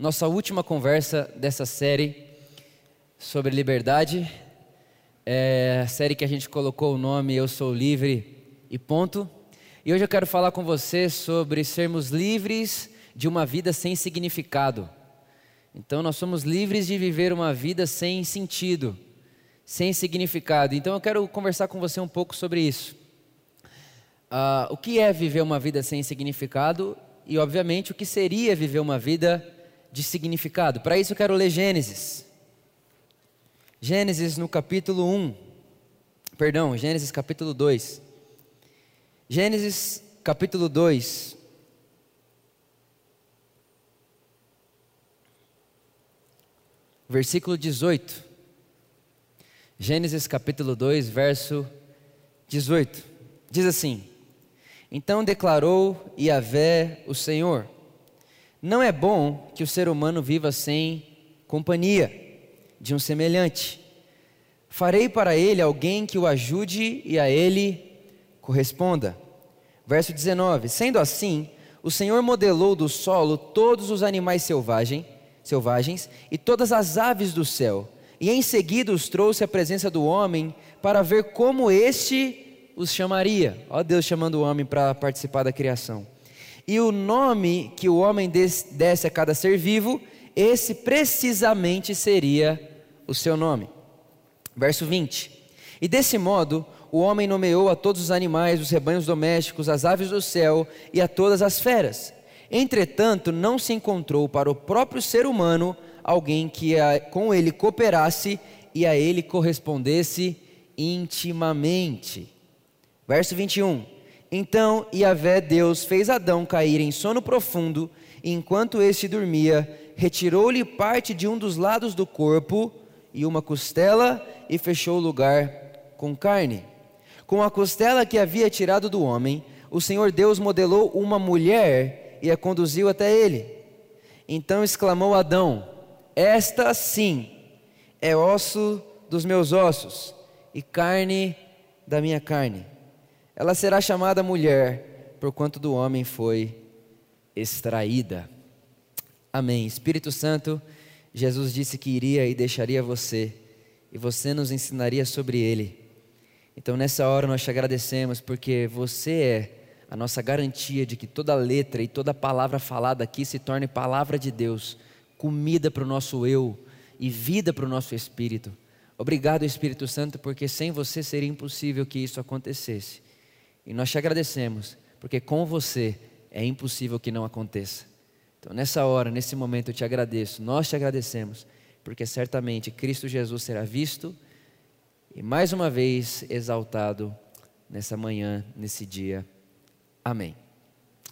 nossa última conversa dessa série sobre liberdade. É a série que a gente colocou o nome Eu Sou Livre e Ponto. E hoje eu quero falar com você sobre sermos livres de uma vida sem significado. Então, nós somos livres de viver uma vida sem sentido, sem significado. Então, eu quero conversar com você um pouco sobre isso. Uh, o que é viver uma vida sem significado e, obviamente, o que seria viver uma vida de significado. Para isso, eu quero ler Gênesis. Gênesis no capítulo 1. Perdão, Gênesis capítulo 2. Gênesis capítulo 2. Versículo 18. Gênesis capítulo 2, verso 18. Diz assim: Então declarou Yahvé o Senhor: Não é bom que o ser humano viva sem companhia de um semelhante. Farei para ele alguém que o ajude e a ele corresponda. Verso 19: Sendo assim, o Senhor modelou do solo todos os animais selvagem, selvagens e todas as aves do céu, e em seguida os trouxe à presença do homem para ver como este os chamaria. Ó Deus chamando o homem para participar da criação. E o nome que o homem desse a cada ser vivo, esse precisamente seria o seu nome. Verso 20: E desse modo o homem nomeou a todos os animais, os rebanhos domésticos, as aves do céu e a todas as feras. Entretanto, não se encontrou para o próprio ser humano alguém que a, com ele cooperasse e a ele correspondesse intimamente. Verso 21. Então Yahvé Deus fez Adão cair em sono profundo, e enquanto este dormia, retirou-lhe parte de um dos lados do corpo e uma costela e fechou o lugar com carne. Com a costela que havia tirado do homem, o Senhor Deus modelou uma mulher e a conduziu até ele. Então exclamou Adão: Esta sim é osso dos meus ossos e carne da minha carne. Ela será chamada mulher, porquanto do homem foi extraída. Amém. Espírito Santo, Jesus disse que iria e deixaria você, e você nos ensinaria sobre ele. Então, nessa hora, nós te agradecemos porque você é a nossa garantia de que toda letra e toda palavra falada aqui se torne palavra de Deus, comida para o nosso eu e vida para o nosso espírito. Obrigado, Espírito Santo, porque sem você seria impossível que isso acontecesse. E nós te agradecemos, porque com você é impossível que não aconteça. Então, nessa hora, nesse momento, eu te agradeço, nós te agradecemos, porque certamente Cristo Jesus será visto e mais uma vez exaltado nessa manhã, nesse dia. Amém.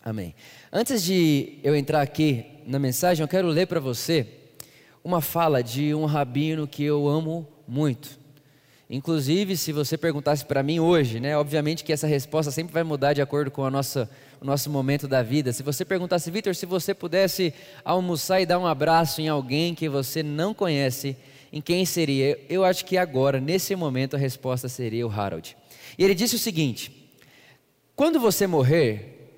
Amém. Antes de eu entrar aqui na mensagem, eu quero ler para você uma fala de um rabino que eu amo muito. Inclusive, se você perguntasse para mim hoje, né, obviamente que essa resposta sempre vai mudar de acordo com a nossa, o nosso momento da vida. Se você perguntasse, Vitor, se você pudesse almoçar e dar um abraço em alguém que você não conhece, em quem seria? Eu acho que agora, nesse momento, a resposta seria o Harold. E ele disse o seguinte: quando você morrer,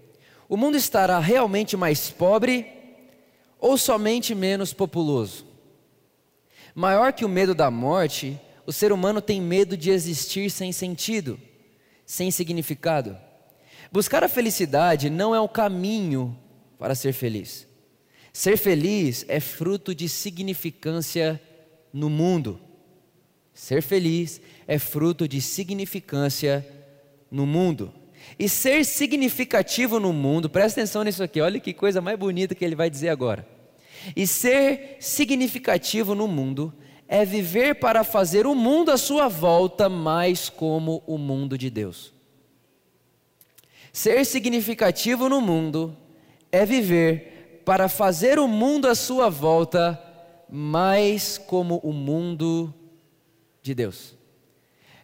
o mundo estará realmente mais pobre ou somente menos populoso? Maior que o medo da morte, o ser humano tem medo de existir sem sentido, sem significado. Buscar a felicidade não é o caminho para ser feliz. Ser feliz é fruto de significância no mundo. Ser feliz é fruto de significância no mundo. E ser significativo no mundo, presta atenção nisso aqui, olha que coisa mais bonita que ele vai dizer agora. E ser significativo no mundo é viver para fazer o mundo à sua volta mais como o mundo de Deus. Ser significativo no mundo é viver para fazer o mundo à sua volta mais como o mundo de Deus.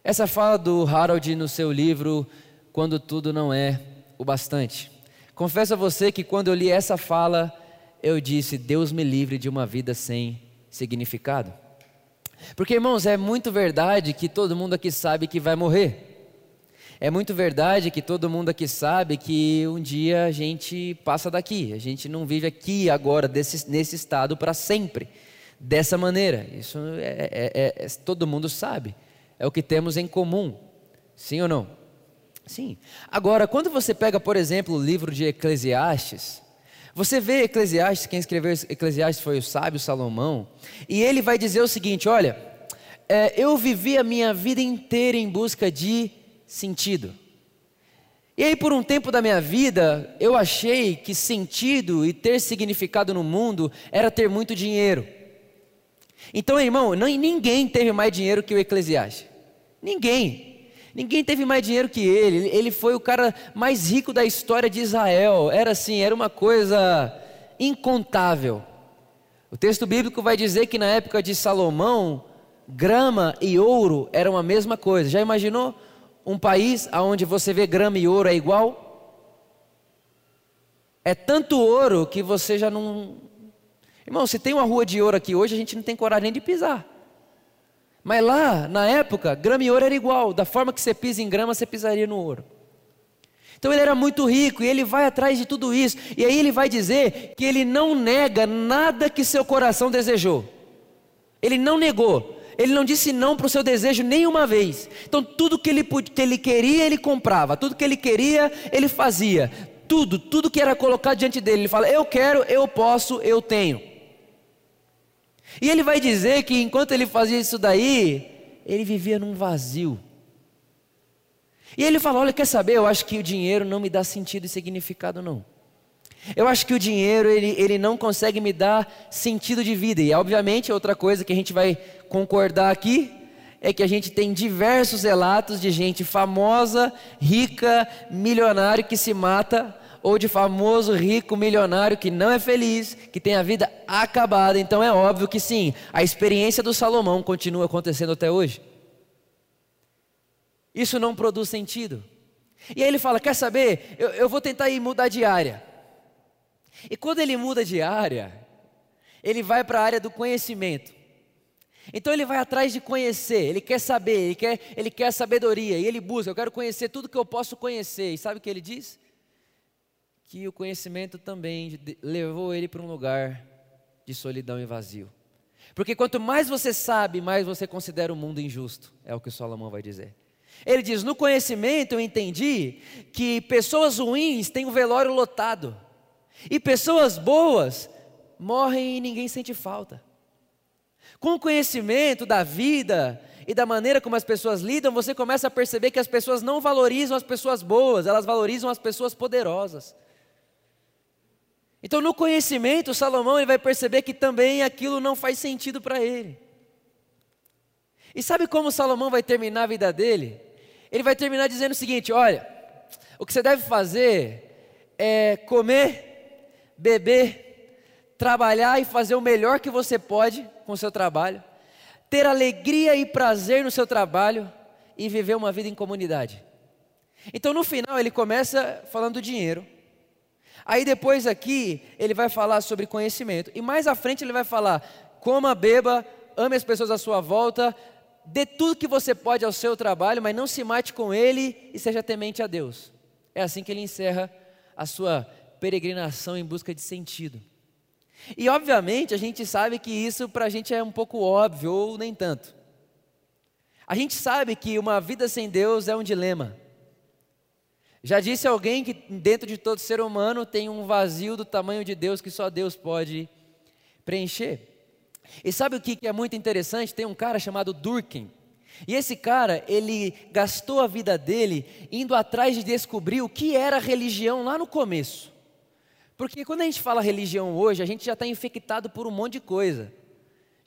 Essa fala do Harold no seu livro Quando Tudo Não É o Bastante. Confesso a você que quando eu li essa fala, eu disse: Deus me livre de uma vida sem significado. Porque, irmãos, é muito verdade que todo mundo aqui sabe que vai morrer. É muito verdade que todo mundo aqui sabe que um dia a gente passa daqui, a gente não vive aqui agora desse, nesse estado para sempre, dessa maneira. Isso é, é, é, é, todo mundo sabe, é o que temos em comum, sim ou não? Sim. Agora, quando você pega, por exemplo, o livro de Eclesiastes, você vê Eclesiastes, quem escreveu Eclesiastes foi o sábio Salomão, e ele vai dizer o seguinte: olha, é, eu vivi a minha vida inteira em busca de sentido. E aí, por um tempo da minha vida, eu achei que sentido e ter significado no mundo era ter muito dinheiro. Então, irmão, ninguém teve mais dinheiro que o Eclesiastes. Ninguém. Ninguém teve mais dinheiro que ele. Ele foi o cara mais rico da história de Israel. Era assim, era uma coisa incontável. O texto bíblico vai dizer que na época de Salomão, grama e ouro eram a mesma coisa. Já imaginou? um país onde você vê grama e ouro é igual? É tanto ouro que você já não. Irmão, se tem uma rua de ouro aqui hoje, a gente não tem coragem nem de pisar. Mas lá, na época, grama e ouro era igual. Da forma que você pisa em grama, você pisaria no ouro. Então ele era muito rico e ele vai atrás de tudo isso. E aí ele vai dizer que ele não nega nada que seu coração desejou. Ele não negou. Ele não disse não para o seu desejo nenhuma vez. Então, tudo que ele, que ele queria, ele comprava. Tudo que ele queria, ele fazia. Tudo, tudo que era colocado diante dele. Ele fala: Eu quero, eu posso, eu tenho. E ele vai dizer que enquanto ele fazia isso daí, ele vivia num vazio. E ele fala: Olha, quer saber? Eu acho que o dinheiro não me dá sentido e significado, não. Eu acho que o dinheiro ele, ele não consegue me dar sentido de vida. E obviamente outra coisa que a gente vai concordar aqui é que a gente tem diversos relatos de gente famosa, rica, milionário que se mata, ou de famoso rico milionário que não é feliz, que tem a vida acabada. Então é óbvio que sim, a experiência do Salomão continua acontecendo até hoje. Isso não produz sentido. E aí ele fala: Quer saber? Eu, eu vou tentar ir mudar de área. E quando ele muda de área, ele vai para a área do conhecimento. Então ele vai atrás de conhecer, ele quer saber, ele quer, ele quer sabedoria, e ele busca, eu quero conhecer tudo que eu posso conhecer. E sabe o que ele diz? Que o conhecimento também levou ele para um lugar de solidão e vazio. Porque quanto mais você sabe, mais você considera o mundo injusto, é o que Salomão vai dizer. Ele diz: No conhecimento eu entendi que pessoas ruins têm o velório lotado. E pessoas boas morrem e ninguém sente falta. Com o conhecimento da vida e da maneira como as pessoas lidam, você começa a perceber que as pessoas não valorizam as pessoas boas, elas valorizam as pessoas poderosas. Então, no conhecimento, Salomão ele vai perceber que também aquilo não faz sentido para ele. E sabe como Salomão vai terminar a vida dele? Ele vai terminar dizendo o seguinte: olha, o que você deve fazer é comer beber, trabalhar e fazer o melhor que você pode com o seu trabalho, ter alegria e prazer no seu trabalho e viver uma vida em comunidade. Então no final ele começa falando do dinheiro. Aí depois aqui ele vai falar sobre conhecimento. E mais à frente ele vai falar: coma, beba, ame as pessoas à sua volta, dê tudo que você pode ao seu trabalho, mas não se mate com ele e seja temente a Deus. É assim que ele encerra a sua peregrinação em busca de sentido. E obviamente a gente sabe que isso para a gente é um pouco óbvio ou nem tanto. A gente sabe que uma vida sem Deus é um dilema. Já disse alguém que dentro de todo ser humano tem um vazio do tamanho de Deus que só Deus pode preencher. E sabe o que é muito interessante? Tem um cara chamado Durkheim. E esse cara, ele gastou a vida dele indo atrás de descobrir o que era religião lá no começo. Porque quando a gente fala religião hoje, a gente já está infectado por um monte de coisa.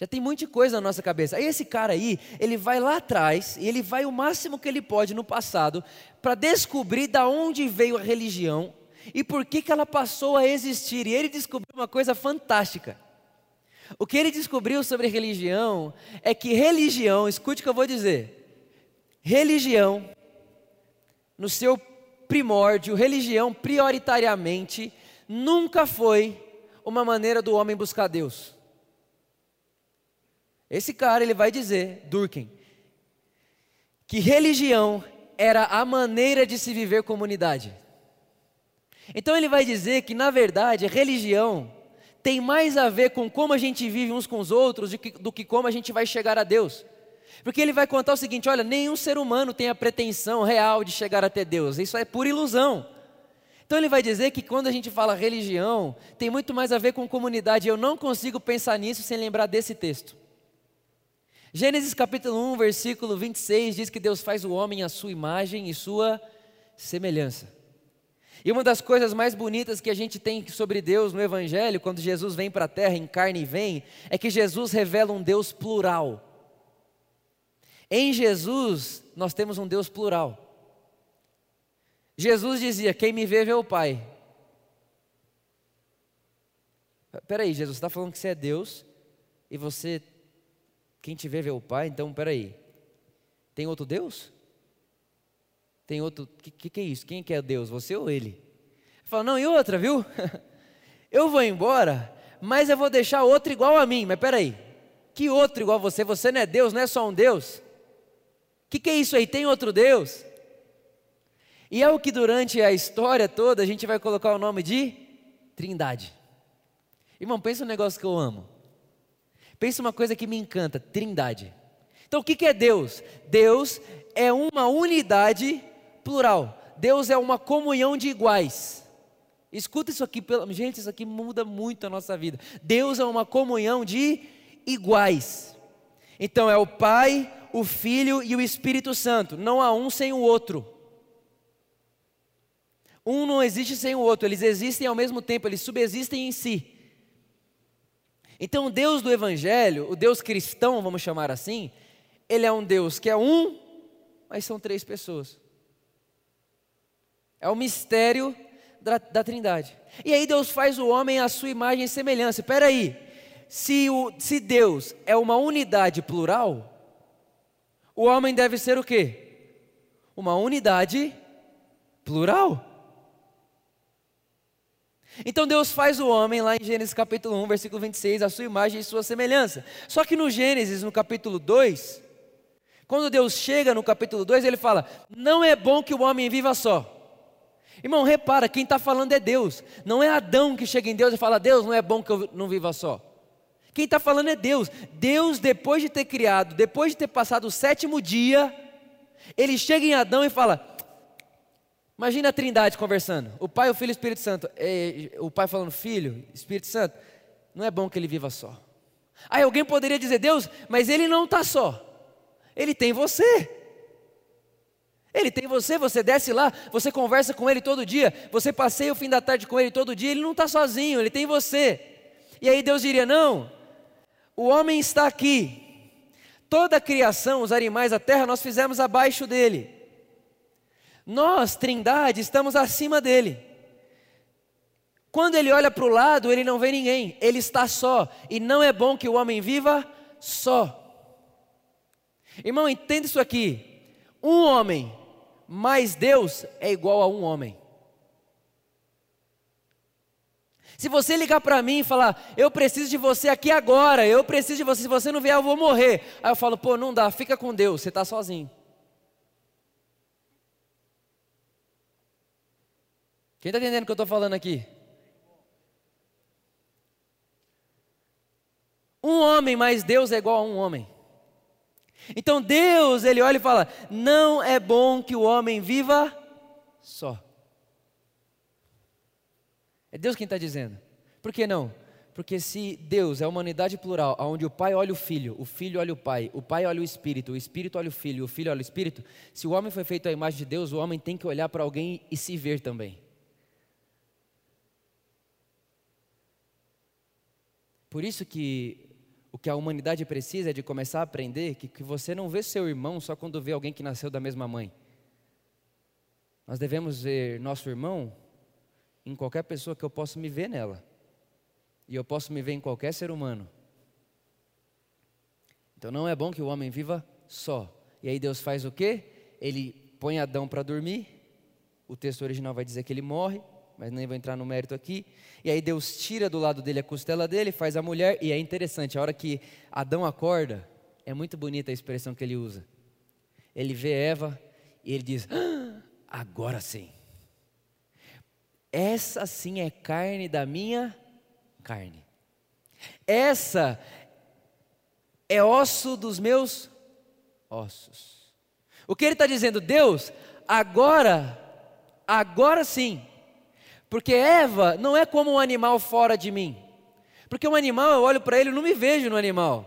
Já tem muita coisa na nossa cabeça. Aí esse cara aí, ele vai lá atrás e ele vai o máximo que ele pode no passado para descobrir da onde veio a religião e por que, que ela passou a existir. E ele descobriu uma coisa fantástica. O que ele descobriu sobre religião é que religião, escute o que eu vou dizer. Religião, no seu primórdio, religião prioritariamente nunca foi uma maneira do homem buscar Deus. Esse cara, ele vai dizer, Durkheim, que religião era a maneira de se viver comunidade. Então ele vai dizer que, na verdade, religião tem mais a ver com como a gente vive uns com os outros do que, do que como a gente vai chegar a Deus. Porque ele vai contar o seguinte: olha, nenhum ser humano tem a pretensão real de chegar até Deus, isso é pura ilusão. Então ele vai dizer que quando a gente fala religião, tem muito mais a ver com comunidade. Eu não consigo pensar nisso sem lembrar desse texto. Gênesis capítulo 1, versículo 26 diz que Deus faz o homem à sua imagem e sua semelhança. E uma das coisas mais bonitas que a gente tem sobre Deus no Evangelho, quando Jesus vem para a terra, em carne e vem, é que Jesus revela um Deus plural. Em Jesus, nós temos um Deus plural. Jesus dizia: Quem me vê, vê o Pai. Peraí, Jesus, você está falando que você é Deus e você, quem te vê, vê o Pai? Então, peraí, tem outro Deus? Tem outro, o que, que, que, é isso? Quem que é Deus, você ou ele? Ele fala, não, e outra, viu? Eu vou embora, mas eu vou deixar outro igual a mim. Mas peraí, que outro igual a você? Você não é Deus, não é só um Deus? O que, que é isso aí? Tem outro Deus? E é o que durante a história toda a gente vai colocar o nome de Trindade. Irmão, pensa um negócio que eu amo. Pensa uma coisa que me encanta: Trindade. Então o que é Deus? Deus é uma unidade plural. Deus é uma comunhão de iguais. Escuta isso aqui, gente, isso aqui muda muito a nossa vida. Deus é uma comunhão de iguais. Então é o Pai, o Filho e o Espírito Santo. Não há um sem o outro. Um não existe sem o outro, eles existem ao mesmo tempo, eles subsistem em si. Então, o Deus do Evangelho, o Deus cristão, vamos chamar assim, ele é um Deus que é um, mas são três pessoas. É o mistério da, da Trindade. E aí Deus faz o homem à sua imagem e semelhança. Espera aí, se, o, se Deus é uma unidade plural, o homem deve ser o quê? Uma unidade plural. Então Deus faz o homem lá em Gênesis capítulo 1, versículo 26, a sua imagem e sua semelhança. Só que no Gênesis, no capítulo 2, quando Deus chega no capítulo 2, ele fala: Não é bom que o homem viva só. Irmão, repara, quem está falando é Deus. Não é Adão que chega em Deus e fala: Deus, não é bom que eu não viva só. Quem está falando é Deus. Deus, depois de ter criado, depois de ter passado o sétimo dia, ele chega em Adão e fala: Imagina a trindade conversando. O Pai, o Filho e o Espírito Santo. É, o Pai falando, Filho, Espírito Santo, não é bom que ele viva só. Aí alguém poderia dizer, Deus, mas ele não está só. Ele tem você. Ele tem você, você desce lá, você conversa com ele todo dia, você passeia o fim da tarde com ele todo dia, ele não está sozinho, ele tem você. E aí Deus diria: não, o homem está aqui, toda a criação, os animais, a terra, nós fizemos abaixo dele. Nós, Trindade, estamos acima dele. Quando ele olha para o lado, ele não vê ninguém, ele está só, e não é bom que o homem viva só. Irmão, entenda isso aqui: um homem mais Deus é igual a um homem. Se você ligar para mim e falar, eu preciso de você aqui agora, eu preciso de você, se você não vier, eu vou morrer. Aí eu falo, pô, não dá, fica com Deus, você está sozinho. Quem está entendendo o que eu estou falando aqui? Um homem mais Deus é igual a um homem. Então Deus, ele olha e fala: não é bom que o homem viva só. É Deus quem está dizendo. Por que não? Porque se Deus é uma unidade plural, onde o Pai olha o Filho, o Filho olha o Pai, o Pai olha o Espírito, o Espírito olha o Filho, o Filho olha o Espírito, se o homem foi feito à imagem de Deus, o homem tem que olhar para alguém e se ver também. Por isso que o que a humanidade precisa é de começar a aprender que, que você não vê seu irmão só quando vê alguém que nasceu da mesma mãe. Nós devemos ver nosso irmão em qualquer pessoa que eu possa me ver nela. E eu posso me ver em qualquer ser humano. Então não é bom que o homem viva só. E aí Deus faz o quê? Ele põe Adão para dormir. O texto original vai dizer que ele morre mas nem vou entrar no mérito aqui. E aí Deus tira do lado dele a costela dele, faz a mulher, e é interessante, a hora que Adão acorda, é muito bonita a expressão que ele usa. Ele vê Eva E ele diz: ah, agora sim. Essa sim é carne da minha carne. Essa é osso dos meus ossos. O que ele está dizendo, Deus, agora, agora sim, porque Eva não é como um animal fora de mim. Porque um animal, eu olho para ele e não me vejo no animal.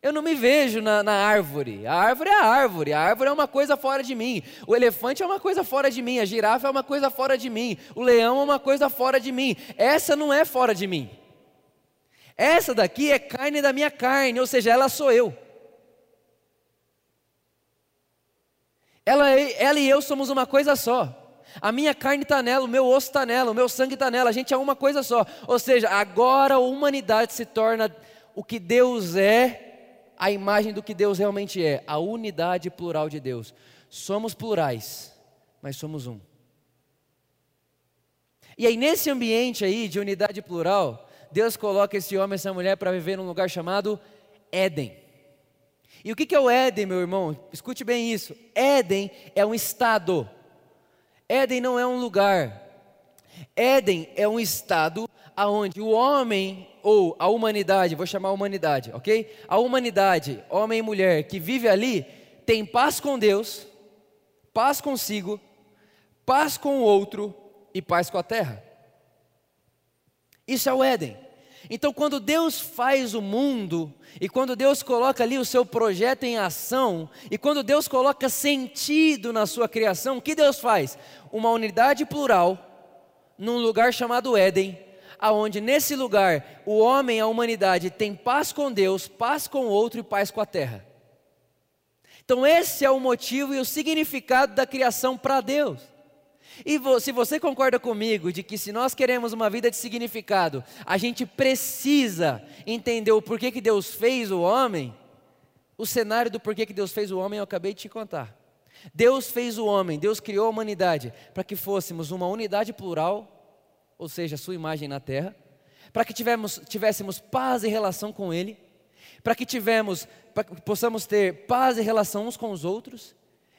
Eu não me vejo na, na, árvore. A árvore é a árvore. A árvore é uma coisa fora de mim. O elefante é uma coisa fora de mim. A girafa é uma coisa fora de mim. O leão é uma coisa fora de mim. Essa não é fora de mim. Essa daqui é carne da minha carne, ou seja, ela sou eu. Ela, ela e eu somos uma coisa só. A minha carne está nela, o meu osso está nela, o meu sangue está nela, a gente é uma coisa só. Ou seja, agora a humanidade se torna o que Deus é a imagem do que Deus realmente é, a unidade plural de Deus. Somos plurais, mas somos um. E aí, nesse ambiente aí de unidade plural, Deus coloca esse homem e essa mulher para viver num lugar chamado Éden. E o que é o Éden, meu irmão? Escute bem isso. Éden é um estado. Éden não é um lugar. Éden é um estado aonde o homem ou a humanidade, vou chamar a humanidade, ok? A humanidade, homem e mulher que vive ali, tem paz com Deus, paz consigo, paz com o outro e paz com a terra. Isso é o Éden. Então, quando Deus faz o mundo, e quando Deus coloca ali o seu projeto em ação, e quando Deus coloca sentido na sua criação, o que Deus faz? Uma unidade plural, num lugar chamado Éden, aonde nesse lugar o homem, a humanidade tem paz com Deus, paz com o outro e paz com a terra. Então esse é o motivo e o significado da criação para Deus. E se você concorda comigo de que se nós queremos uma vida de significado, a gente precisa entender o porquê que Deus fez o homem, o cenário do porquê que Deus fez o homem eu acabei de te contar. Deus fez o homem, Deus criou a humanidade para que fôssemos uma unidade plural ou seja, sua imagem na terra, para que tivemos, tivéssemos paz em relação com Ele, para que tivemos, para que possamos ter paz em relação uns com os outros,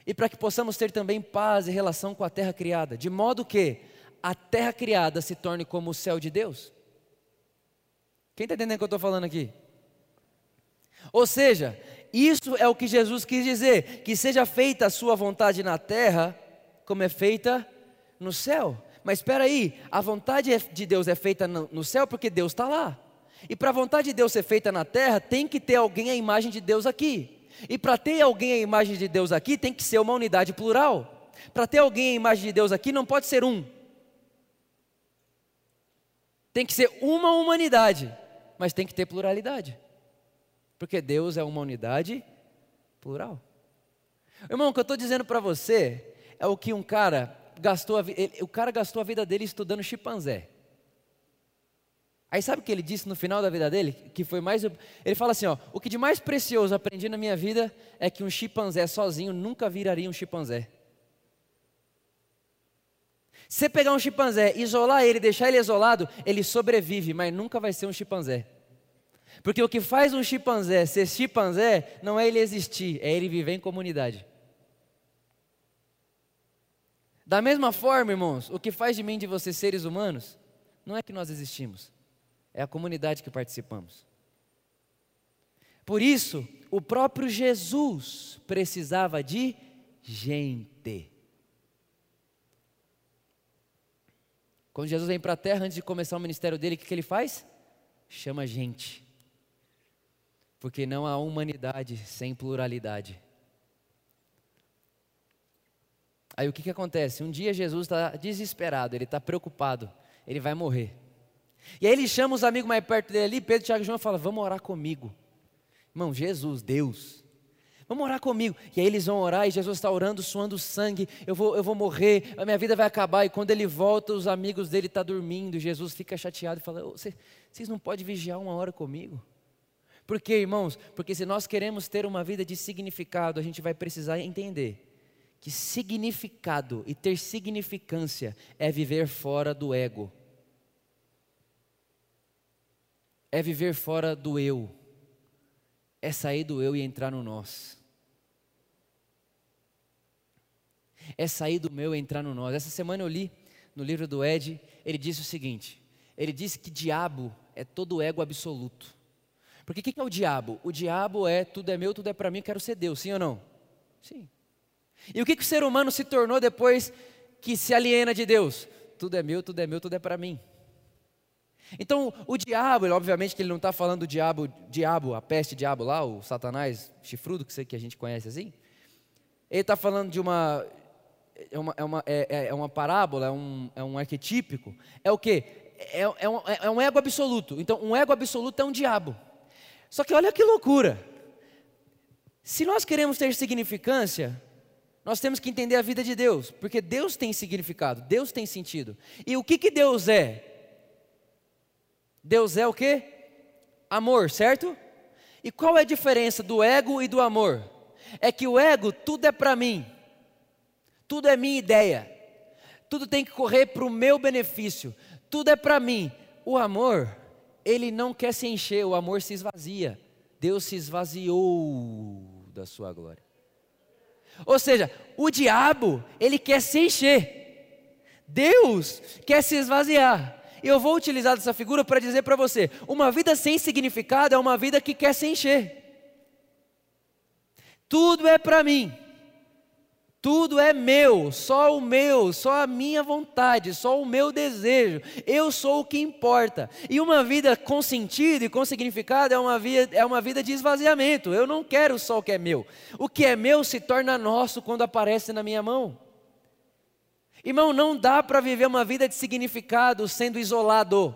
e para que possamos ter também paz em relação com a terra criada, de modo que a terra criada se torne como o céu de Deus. Quem está entendendo o que eu estou falando aqui? Ou seja, isso é o que Jesus quis dizer: que seja feita a sua vontade na terra, como é feita no céu. Mas espera aí, a vontade é de Deus é feita no céu porque Deus está lá. E para a vontade de Deus ser feita na terra, tem que ter alguém a imagem de Deus aqui. E para ter alguém a imagem de Deus aqui, tem que ser uma unidade plural. Para ter alguém a imagem de Deus aqui, não pode ser um. Tem que ser uma humanidade, mas tem que ter pluralidade. Porque Deus é uma unidade plural. Irmão, o que eu estou dizendo para você é o que um cara gastou a, o cara gastou a vida dele estudando chimpanzé. Aí sabe o que ele disse no final da vida dele? Que foi mais. Ele fala assim: ó, o que de mais precioso aprendi na minha vida é que um chimpanzé sozinho nunca viraria um chimpanzé. Se você pegar um chimpanzé, isolar ele, deixar ele isolado, ele sobrevive, mas nunca vai ser um chimpanzé. Porque o que faz um chimpanzé ser chimpanzé não é ele existir, é ele viver em comunidade. Da mesma forma, irmãos, o que faz de mim de vocês seres humanos não é que nós existimos, é a comunidade que participamos. Por isso, o próprio Jesus precisava de gente. Quando Jesus vem para a terra, antes de começar o ministério dele, o que, que ele faz? Chama gente. Porque não há humanidade sem pluralidade. Aí o que, que acontece? Um dia Jesus está desesperado, ele está preocupado, ele vai morrer. E aí ele chama os amigos mais perto dele ali, Pedro, Tiago e João, e fala: Vamos orar comigo. Irmão, Jesus, Deus, vamos orar comigo. E aí eles vão orar e Jesus está orando, suando sangue. Eu vou, eu vou morrer, a minha vida vai acabar. E quando ele volta, os amigos dele estão tá dormindo. Jesus fica chateado e fala: Vocês não podem vigiar uma hora comigo? Por quê, irmãos? Porque se nós queremos ter uma vida de significado, a gente vai precisar entender que significado e ter significância é viver fora do ego, é viver fora do eu, é sair do eu e entrar no nós. É sair do meu e entrar no nós. Essa semana eu li no livro do Ed, ele disse o seguinte: ele disse que diabo é todo ego absoluto. Porque o que, que é o diabo? O diabo é tudo é meu, tudo é para mim, quero ser Deus, sim ou não? Sim. E o que, que o ser humano se tornou depois que se aliena de Deus? Tudo é meu, tudo é meu, tudo é para mim. Então, o diabo, obviamente que ele não está falando do diabo, diabo, a peste diabo lá, o satanás chifrudo, que, que a gente conhece assim. Ele está falando de uma, é uma, é uma, é, é, é uma parábola, é um, é um arquetípico. É o quê? É, é, um, é um ego absoluto. Então, um ego absoluto é um diabo. Só que olha que loucura. Se nós queremos ter significância, nós temos que entender a vida de Deus, porque Deus tem significado, Deus tem sentido. E o que, que Deus é? Deus é o que? Amor, certo? E qual é a diferença do ego e do amor? É que o ego, tudo é para mim, tudo é minha ideia, tudo tem que correr para o meu benefício, tudo é para mim. O amor, ele não quer se encher, o amor se esvazia. Deus se esvaziou da sua glória. Ou seja, o diabo, ele quer se encher. Deus quer se esvaziar. Eu vou utilizar essa figura para dizer para você: uma vida sem significado é uma vida que quer se encher. Tudo é para mim. Tudo é meu, só o meu, só a minha vontade, só o meu desejo. Eu sou o que importa. E uma vida com sentido e com significado é uma vida, é uma vida de esvaziamento. Eu não quero só o que é meu. O que é meu se torna nosso quando aparece na minha mão. Irmão, não dá para viver uma vida de significado sendo isolado.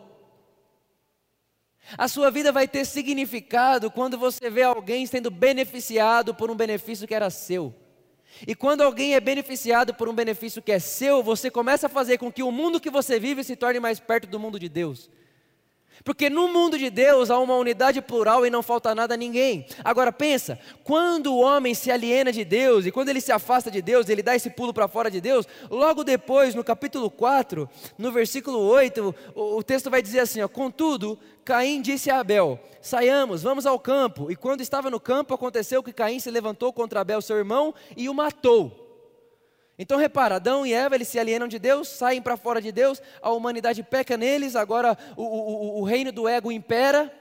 A sua vida vai ter significado quando você vê alguém sendo beneficiado por um benefício que era seu. E quando alguém é beneficiado por um benefício que é seu, você começa a fazer com que o mundo que você vive se torne mais perto do mundo de Deus. Porque no mundo de Deus há uma unidade plural e não falta nada a ninguém. Agora pensa, quando o homem se aliena de Deus e quando ele se afasta de Deus, ele dá esse pulo para fora de Deus, logo depois, no capítulo 4, no versículo 8, o, o texto vai dizer assim: ó, Contudo, Caim disse a Abel: Saiamos, vamos ao campo. E quando estava no campo, aconteceu que Caim se levantou contra Abel, seu irmão, e o matou. Então repara, Adão e Eva eles se alienam de Deus, saem para fora de Deus, a humanidade peca neles, agora o, o, o reino do ego impera.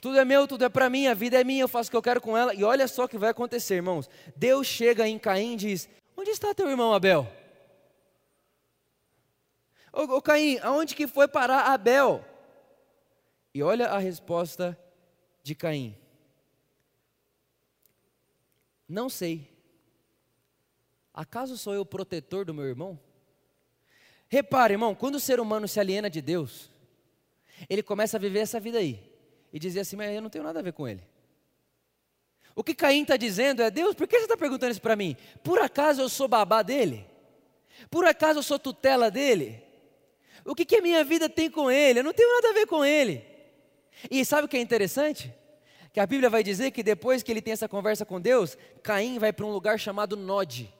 Tudo é meu, tudo é para mim, a vida é minha, eu faço o que eu quero com ela. E olha só o que vai acontecer, irmãos. Deus chega em Caim e diz: Onde está teu irmão Abel? Ô, ô Caim, aonde que foi parar Abel? E olha a resposta de Caim: Não sei. Acaso sou eu protetor do meu irmão? Repare, irmão, quando o ser humano se aliena de Deus, ele começa a viver essa vida aí e dizer assim: Mas eu não tenho nada a ver com ele. O que Caim está dizendo é: Deus, por que você está perguntando isso para mim? Por acaso eu sou babá dele? Por acaso eu sou tutela dele? O que, que a minha vida tem com ele? Eu não tenho nada a ver com ele. E sabe o que é interessante? Que a Bíblia vai dizer que depois que ele tem essa conversa com Deus, Caim vai para um lugar chamado Nod.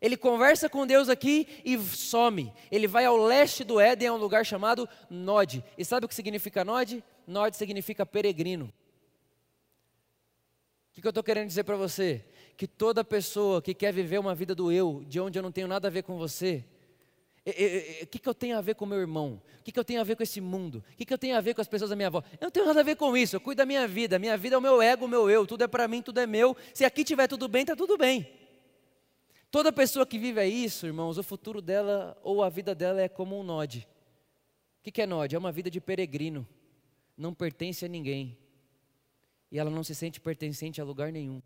Ele conversa com Deus aqui e some. Ele vai ao leste do Éden, a um lugar chamado Nod. E sabe o que significa Nod? Nod significa peregrino. O que, eu estou querendo dizer para você? Que toda pessoa que quer viver uma vida do eu, de onde eu não tenho nada a ver com você, o que, que eu tenho a ver com meu irmão? O que, que eu tenho a ver com esse mundo? O que, que eu tenho a ver com as pessoas da minha avó? Eu não tenho nada a ver com isso, eu cuido da minha vida. Minha vida é o meu ego, o meu eu, tudo é para mim, tudo é meu. Se aqui tiver tudo bem, está tudo bem. Toda pessoa que vive isso, irmãos, o futuro dela ou a vida dela é como um node. O que é node? É uma vida de peregrino. Não pertence a ninguém. E ela não se sente pertencente a lugar nenhum.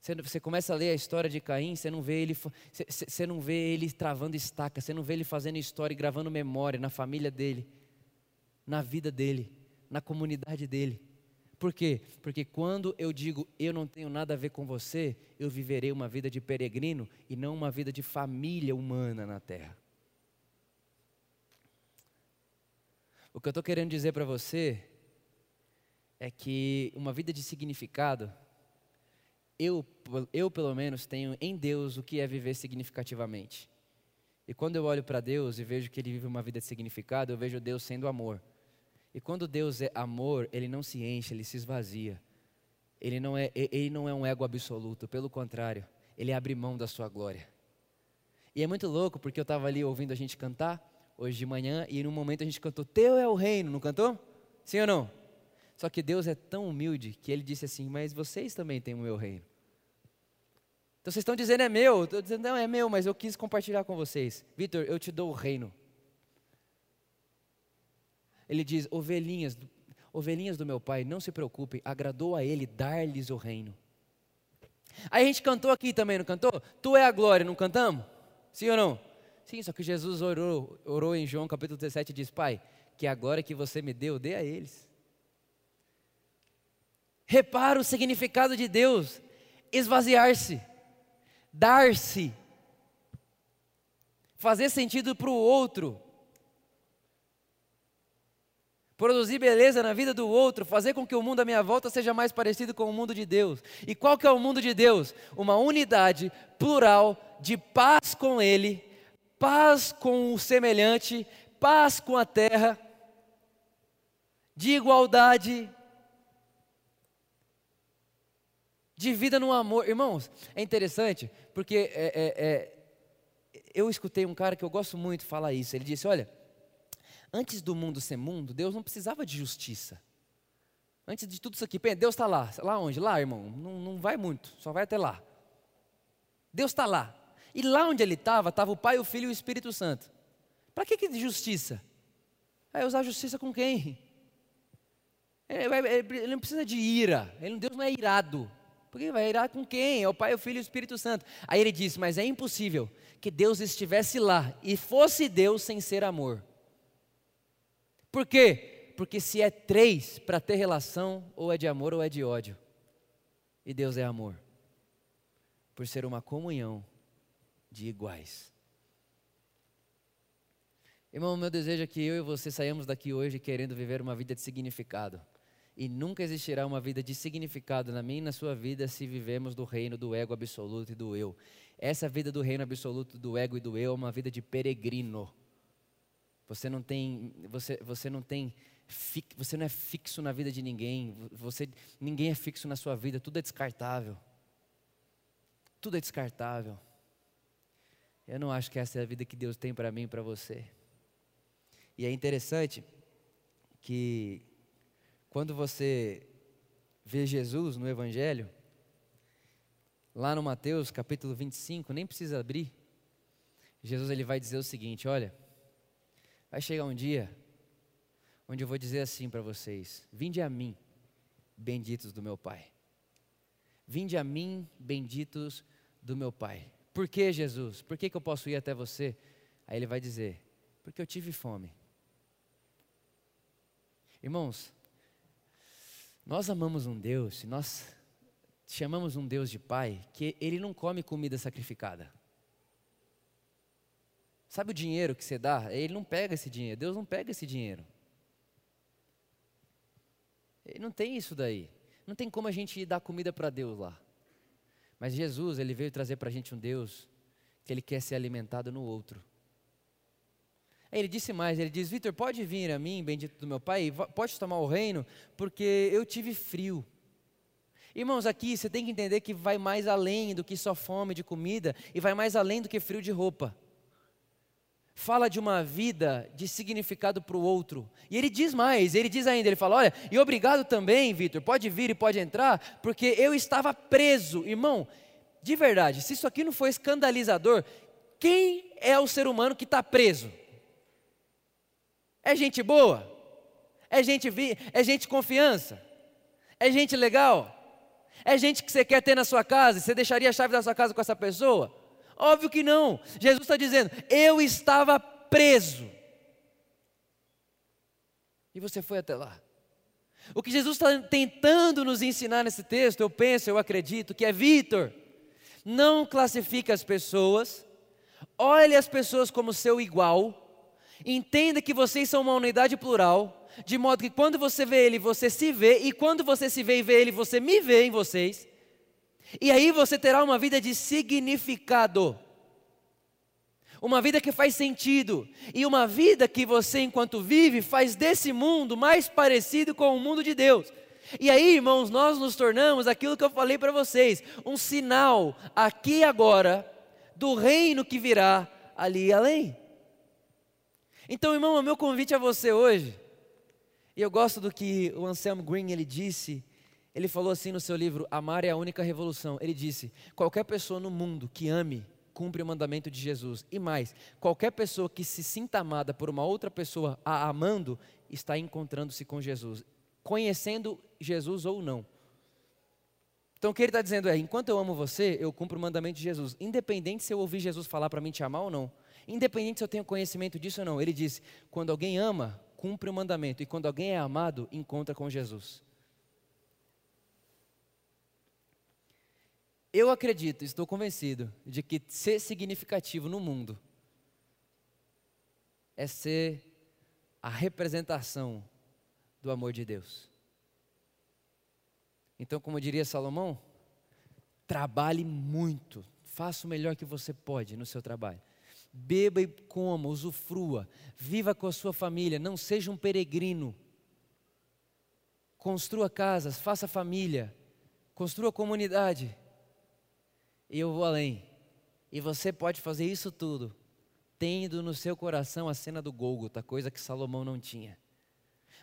Você, começa a ler a história de Caim, você não vê ele, você, você não vê ele travando estaca, você não vê ele fazendo história e gravando memória na família dele, na vida dele, na comunidade dele. Por quê? Porque quando eu digo eu não tenho nada a ver com você, eu viverei uma vida de peregrino e não uma vida de família humana na terra. O que eu estou querendo dizer para você é que uma vida de significado, eu, eu pelo menos tenho em Deus o que é viver significativamente. E quando eu olho para Deus e vejo que Ele vive uma vida de significado, eu vejo Deus sendo amor. E quando Deus é amor, ele não se enche, ele se esvazia. Ele não é, ele não é um ego absoluto, pelo contrário, ele abre mão da sua glória. E é muito louco porque eu estava ali ouvindo a gente cantar hoje de manhã e no momento a gente cantou Teu é o reino, não cantou? Sim ou não? Só que Deus é tão humilde que ele disse assim: Mas vocês também têm o meu reino. Então vocês estão dizendo é meu, estou dizendo não é meu, mas eu quis compartilhar com vocês. Vitor, eu te dou o reino. Ele diz: ovelhinhas, ovelhinhas do meu pai, não se preocupem, agradou a ele dar-lhes o reino. Aí a gente cantou aqui também, não cantou? Tu é a glória, não cantamos? Sim ou não? Sim, só que Jesus orou, orou em João capítulo 17 e diz: Pai, que agora que você me deu, dê a eles. Repara o significado de Deus: esvaziar-se, dar-se, fazer sentido para o outro, produzir beleza na vida do outro, fazer com que o mundo à minha volta seja mais parecido com o mundo de Deus. E qual que é o mundo de Deus? Uma unidade plural de paz com Ele, paz com o semelhante, paz com a terra, de igualdade, de vida no amor. Irmãos, é interessante, porque é, é, é, eu escutei um cara que eu gosto muito falar isso. Ele disse: Olha, antes do mundo ser mundo, Deus não precisava de justiça. Antes de tudo isso aqui, Deus está lá. Lá onde? Lá, irmão. Não, não vai muito, só vai até lá. Deus está lá. E lá onde ele estava, estava o Pai, o Filho e o Espírito Santo. Para que, que justiça? Vai usar justiça com quem? Ele não precisa de ira. Ele, Deus não é irado. Porque vai irar com quem? É o Pai, o Filho e o Espírito Santo. Aí ele disse: Mas é impossível que Deus estivesse lá e fosse Deus sem ser amor. Por quê? Porque se é três para ter relação, ou é de amor ou é de ódio. E Deus é amor. Por ser uma comunhão de iguais. Irmão, meu desejo é que eu e você saímos daqui hoje querendo viver uma vida de significado. E nunca existirá uma vida de significado na minha e na sua vida se vivemos do reino do ego absoluto e do eu. Essa vida do reino absoluto do ego e do eu é uma vida de peregrino. Você não tem, você, você não tem, você não é fixo na vida de ninguém. Você, ninguém é fixo na sua vida. Tudo é descartável. Tudo é descartável. Eu não acho que essa é a vida que Deus tem para mim e para você. E é interessante que quando você vê Jesus no Evangelho, lá no Mateus capítulo 25, nem precisa abrir, Jesus ele vai dizer o seguinte: olha, vai chegar um dia onde eu vou dizer assim para vocês: vinde a mim, benditos do meu Pai. Vinde a mim, benditos do meu Pai. Por que, Jesus? Por que, que eu posso ir até você? Aí ele vai dizer: porque eu tive fome. Irmãos, nós amamos um Deus, nós chamamos um Deus de Pai, que Ele não come comida sacrificada. Sabe o dinheiro que você dá? Ele não pega esse dinheiro, Deus não pega esse dinheiro. Ele não tem isso daí. Não tem como a gente dar comida para Deus lá. Mas Jesus, Ele veio trazer para a gente um Deus que Ele quer ser alimentado no outro. Ele disse mais, ele diz, Vitor, pode vir a mim, bendito do meu Pai, pode tomar o reino, porque eu tive frio. Irmãos, aqui você tem que entender que vai mais além do que só fome de comida, e vai mais além do que frio de roupa. Fala de uma vida de significado para o outro. E ele diz mais, ele diz ainda, ele fala, olha, e obrigado também, Vitor, pode vir e pode entrar, porque eu estava preso. Irmão, de verdade, se isso aqui não for escandalizador, quem é o ser humano que está preso? É gente boa? É gente, vi, é gente confiança? É gente legal? É gente que você quer ter na sua casa? Você deixaria a chave da sua casa com essa pessoa? Óbvio que não. Jesus está dizendo: Eu estava preso. E você foi até lá. O que Jesus está tentando nos ensinar nesse texto, eu penso, eu acredito, que é Vitor, não classifique as pessoas, olhe as pessoas como seu igual, Entenda que vocês são uma unidade plural, de modo que quando você vê ele, você se vê, e quando você se vê e vê ele, você me vê em vocês. E aí você terá uma vida de significado. Uma vida que faz sentido. E uma vida que você, enquanto vive, faz desse mundo mais parecido com o mundo de Deus. E aí, irmãos, nós nos tornamos aquilo que eu falei para vocês: um sinal aqui agora do reino que virá ali além. Então, irmão, o meu convite a você hoje, e eu gosto do que o Anselmo Green ele disse, ele falou assim no seu livro Amar é a única revolução. Ele disse: qualquer pessoa no mundo que ame cumpre o mandamento de Jesus. E mais, qualquer pessoa que se sinta amada por uma outra pessoa a amando, está encontrando-se com Jesus, conhecendo Jesus ou não. Então o que ele está dizendo é: enquanto eu amo você, eu cumpro o mandamento de Jesus, independente se eu ouvir Jesus falar para mim te amar ou não, independente se eu tenho conhecimento disso ou não. Ele disse: quando alguém ama, cumpre o mandamento, e quando alguém é amado, encontra com Jesus. Eu acredito, estou convencido de que ser significativo no mundo é ser a representação do amor de Deus. Então, como diria Salomão, trabalhe muito, faça o melhor que você pode no seu trabalho. Beba e coma, usufrua, viva com a sua família, não seja um peregrino. Construa casas, faça família, construa comunidade e eu vou além. E você pode fazer isso tudo, tendo no seu coração a cena do Gólgota, coisa que Salomão não tinha.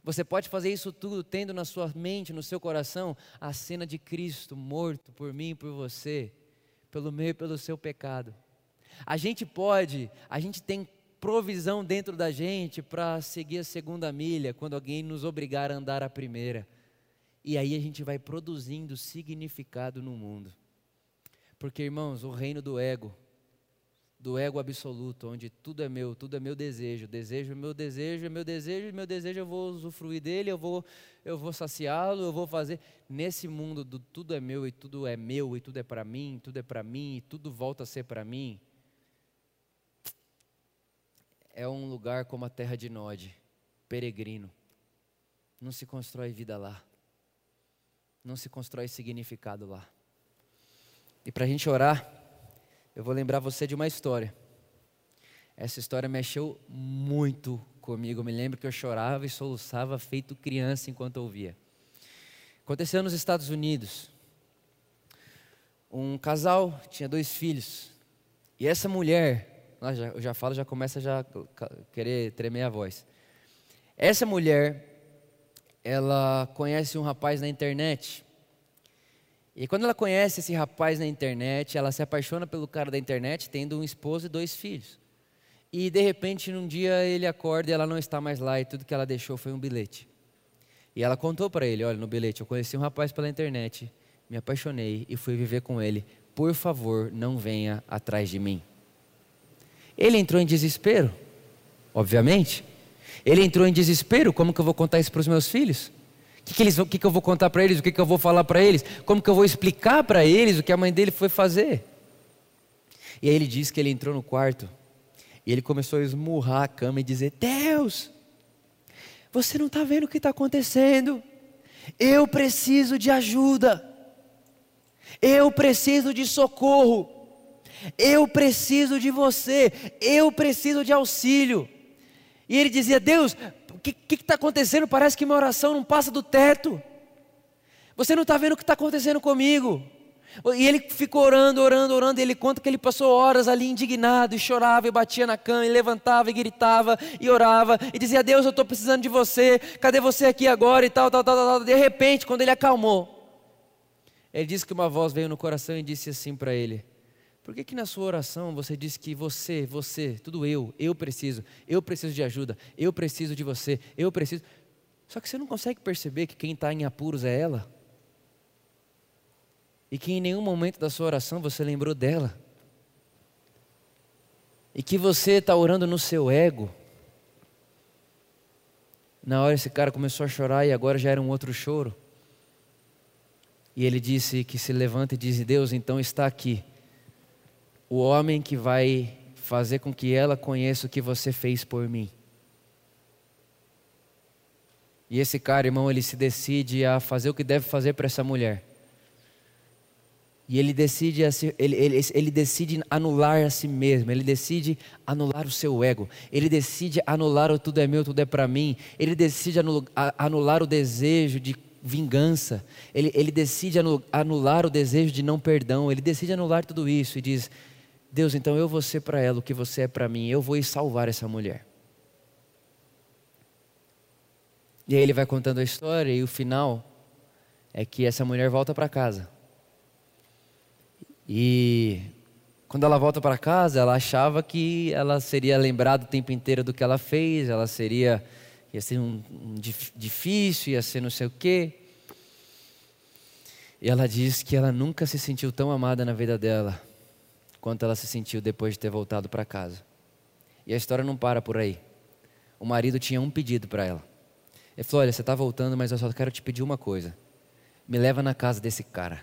Você pode fazer isso tudo tendo na sua mente, no seu coração, a cena de Cristo morto por mim e por você, pelo meu e pelo seu pecado. A gente pode, a gente tem provisão dentro da gente para seguir a segunda milha quando alguém nos obrigar a andar a primeira. E aí a gente vai produzindo significado no mundo. Porque, irmãos, o reino do ego, do ego absoluto, onde tudo é meu, tudo é meu desejo, desejo é meu desejo, é meu desejo, meu desejo eu vou usufruir dele, eu vou, eu vou saciá-lo, eu vou fazer. Nesse mundo do tudo é meu e tudo é meu e tudo é para mim, tudo é para mim e tudo volta a ser para mim, é um lugar como a terra de Nod, peregrino. Não se constrói vida lá. Não se constrói significado lá. E para a gente orar, eu vou lembrar você de uma história. Essa história mexeu muito comigo. Eu me lembro que eu chorava e soluçava feito criança enquanto ouvia. Aconteceu nos Estados Unidos. Um casal tinha dois filhos. E essa mulher, eu já falo, já começa já querer tremer a voz. Essa mulher, ela conhece um rapaz na internet e quando ela conhece esse rapaz na internet, ela se apaixona pelo cara da internet, tendo um esposo e dois filhos. E de repente, num dia ele acorda e ela não está mais lá e tudo que ela deixou foi um bilhete. E ela contou para ele: Olha, no bilhete, eu conheci um rapaz pela internet, me apaixonei e fui viver com ele. Por favor, não venha atrás de mim. Ele entrou em desespero, obviamente. Ele entrou em desespero: como que eu vou contar isso para os meus filhos? Que, que, eles, o que, que eu vou contar para eles? O que, que eu vou falar para eles? Como que eu vou explicar para eles o que a mãe dele foi fazer? E aí ele diz que ele entrou no quarto e ele começou a esmurrar a cama e dizer: Deus, você não está vendo o que está acontecendo? Eu preciso de ajuda. Eu preciso de socorro. Eu preciso de você. Eu preciso de auxílio. E ele dizia: Deus, o que está acontecendo? Parece que minha oração não passa do teto. Você não está vendo o que está acontecendo comigo. E ele ficou orando, orando, orando, e ele conta que ele passou horas ali indignado, e chorava, e batia na cama, e levantava, e gritava, e orava, e dizia: Deus, eu estou precisando de você, cadê você aqui agora? E tal, tal, tal, tal. De repente, quando ele acalmou, ele disse que uma voz veio no coração e disse assim para ele: por que, que na sua oração você diz que você, você, tudo eu, eu preciso, eu preciso de ajuda, eu preciso de você, eu preciso. Só que você não consegue perceber que quem está em apuros é ela? E que em nenhum momento da sua oração você lembrou dela? E que você está orando no seu ego? Na hora esse cara começou a chorar e agora já era um outro choro. E ele disse que se levanta e diz: Deus, então está aqui o homem que vai fazer com que ela conheça o que você fez por mim. E esse cara, irmão, ele se decide a fazer o que deve fazer para essa mulher. E ele decide, ele, ele, ele decide anular a si mesmo, ele decide anular o seu ego, ele decide anular o tudo é meu, tudo é para mim, ele decide anular o desejo de vingança, ele, ele decide anular o desejo de não perdão, ele decide anular tudo isso e diz: Deus, então eu vou ser para ela o que você é para mim, eu vou ir salvar essa mulher. E aí ele vai contando a história e o final é que essa mulher volta para casa. E quando ela volta para casa, ela achava que ela seria lembrada o tempo inteiro do que ela fez, ela seria ia ser um, um difícil, ia ser não sei o quê. E ela diz que ela nunca se sentiu tão amada na vida dela quanto ela se sentiu depois de ter voltado para casa. E a história não para por aí. O marido tinha um pedido para ela. Ele falou: Olha, você está voltando, mas eu só quero te pedir uma coisa. Me leva na casa desse cara.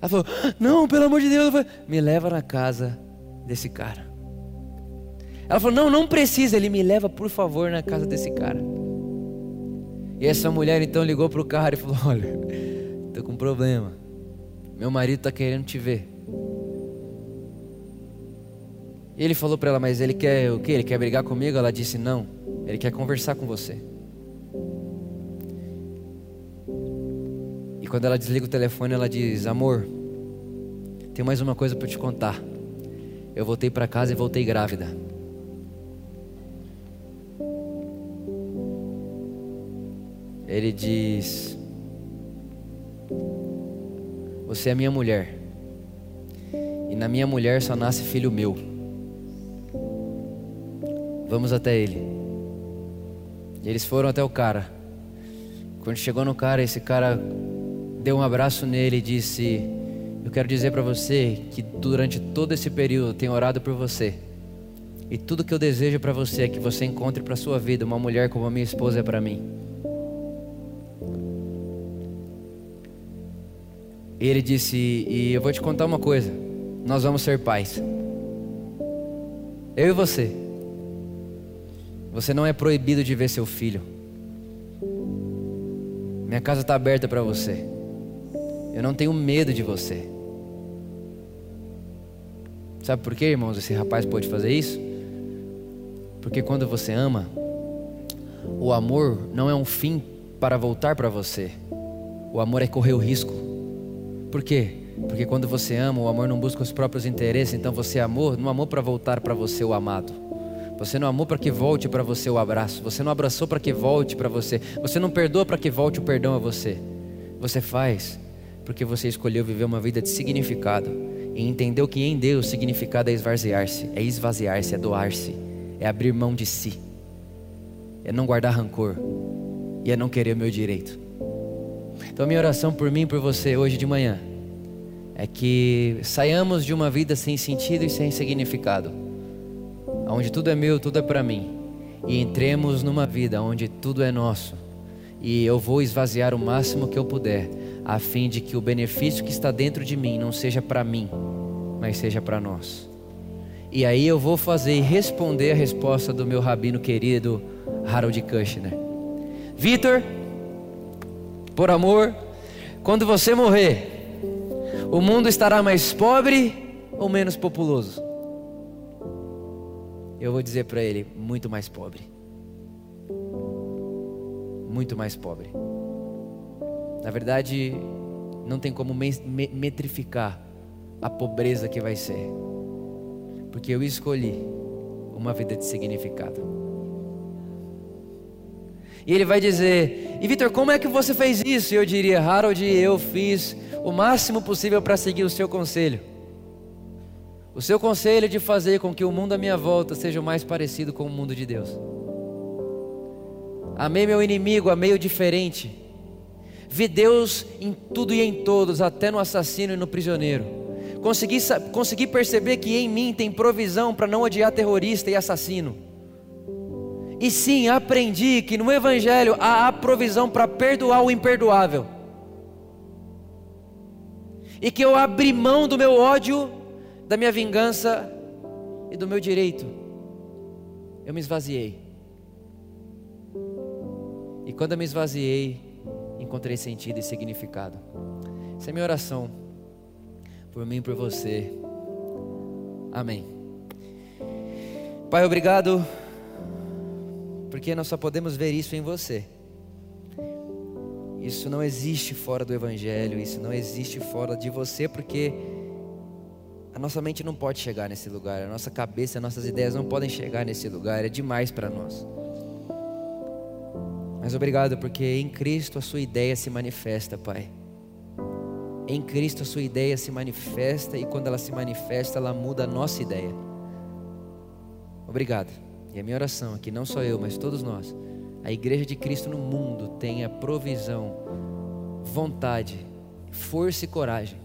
Ela falou: Não, pelo amor de Deus, me leva na casa desse cara. Ela falou: Não, não precisa, ele me leva, por favor, na casa desse cara. E essa mulher então ligou para o cara e falou: Olha, estou com um problema. Meu marido está querendo te ver. Ele falou para ela: Mas ele quer o quê? Ele quer brigar comigo? Ela disse: Não, ele quer conversar com você. E quando ela desliga o telefone, ela diz: Amor, tem mais uma coisa para te contar. Eu voltei para casa e voltei grávida. Ele diz: Você é minha mulher, e na minha mulher só nasce filho meu. Vamos até ele. E eles foram até o cara. Quando chegou no cara, esse cara deu um abraço nele e disse: Eu quero dizer para você que durante todo esse período eu tenho orado por você. E tudo que eu desejo para você é que você encontre para sua vida uma mulher como a minha esposa é para mim. E ele disse: E eu vou te contar uma coisa. Nós vamos ser pais. Eu e você. Você não é proibido de ver seu filho. Minha casa está aberta para você. Eu não tenho medo de você. Sabe por quê, irmãos? Esse rapaz pode fazer isso? Porque quando você ama, o amor não é um fim para voltar para você. O amor é correr o risco. Por quê? Porque quando você ama, o amor não busca os próprios interesses, então você amou, não amou para voltar para você o amado. Você não amou para que volte para você o abraço. Você não abraçou para que volte para você. Você não perdoa para que volte o perdão a você. Você faz porque você escolheu viver uma vida de significado e entendeu que em Deus significado é esvaziar-se, é esvaziar-se, é doar-se, é abrir mão de si, é não guardar rancor e é não querer o meu direito. Então, a minha oração por mim e por você hoje de manhã é que saiamos de uma vida sem sentido e sem significado, onde tudo é meu, tudo é para mim, e entremos numa vida onde tudo é nosso, e eu vou esvaziar o máximo que eu puder a fim de que o benefício que está dentro de mim não seja para mim, mas seja para nós. E aí eu vou fazer e responder a resposta do meu rabino querido Harold Kushner. Vitor, por amor, quando você morrer, o mundo estará mais pobre ou menos populoso? Eu vou dizer para ele, muito mais pobre. Muito mais pobre. Na verdade, não tem como metrificar a pobreza que vai ser, porque eu escolhi uma vida de significado. E ele vai dizer: E Vitor, como é que você fez isso? E eu diria: Harold, eu fiz o máximo possível para seguir o seu conselho. O seu conselho de fazer com que o mundo à minha volta seja mais parecido com o mundo de Deus. Amei meu inimigo, amei o diferente. Vi Deus em tudo e em todos, até no assassino e no prisioneiro. Consegui, consegui perceber que em mim tem provisão para não odiar terrorista e assassino. E sim, aprendi que no Evangelho há a provisão para perdoar o imperdoável. E que eu abri mão do meu ódio, da minha vingança e do meu direito. Eu me esvaziei. E quando eu me esvaziei, encontrei sentido e significado. Essa é minha oração por mim e por você. Amém. Pai, obrigado, porque nós só podemos ver isso em você. Isso não existe fora do Evangelho, isso não existe fora de você, porque A nossa mente não pode chegar nesse lugar, a nossa cabeça, as nossas ideias não podem chegar nesse lugar, é demais para nós. Mas obrigado porque em Cristo a sua ideia se manifesta, Pai. Em Cristo a sua ideia se manifesta e quando ela se manifesta, ela muda a nossa ideia. Obrigado. E a minha oração aqui, não só eu, mas todos nós, a igreja de Cristo no mundo tenha provisão, vontade, força e coragem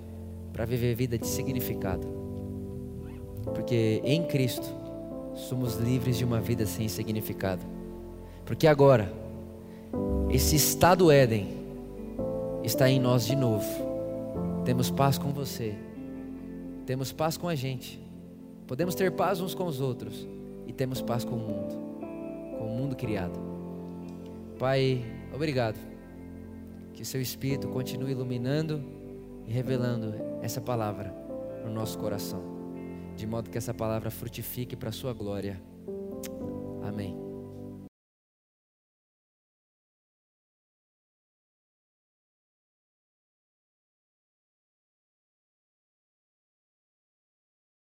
para viver vida de significado. Porque em Cristo somos livres de uma vida sem significado. Porque agora, esse estado Éden está em nós de novo. Temos paz com você, temos paz com a gente, podemos ter paz uns com os outros e temos paz com o mundo, com o mundo criado. Pai, obrigado. Que seu Espírito continue iluminando e revelando essa palavra no nosso coração, de modo que essa palavra frutifique para a sua glória. Amém.